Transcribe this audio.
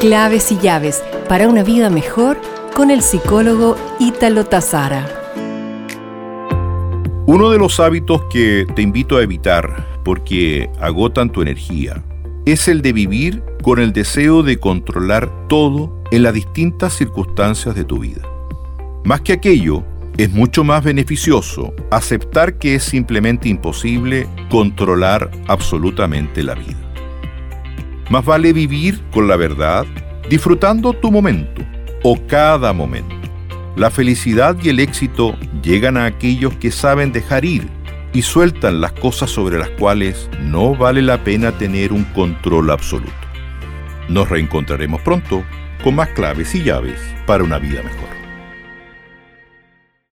Claves y llaves para una vida mejor con el psicólogo Ítalo Tazara. Uno de los hábitos que te invito a evitar porque agotan tu energía es el de vivir con el deseo de controlar todo en las distintas circunstancias de tu vida. Más que aquello, es mucho más beneficioso aceptar que es simplemente imposible controlar absolutamente la vida. Más vale vivir con la verdad, disfrutando tu momento o cada momento. La felicidad y el éxito llegan a aquellos que saben dejar ir y sueltan las cosas sobre las cuales no vale la pena tener un control absoluto. Nos reencontraremos pronto con más claves y llaves para una vida mejor.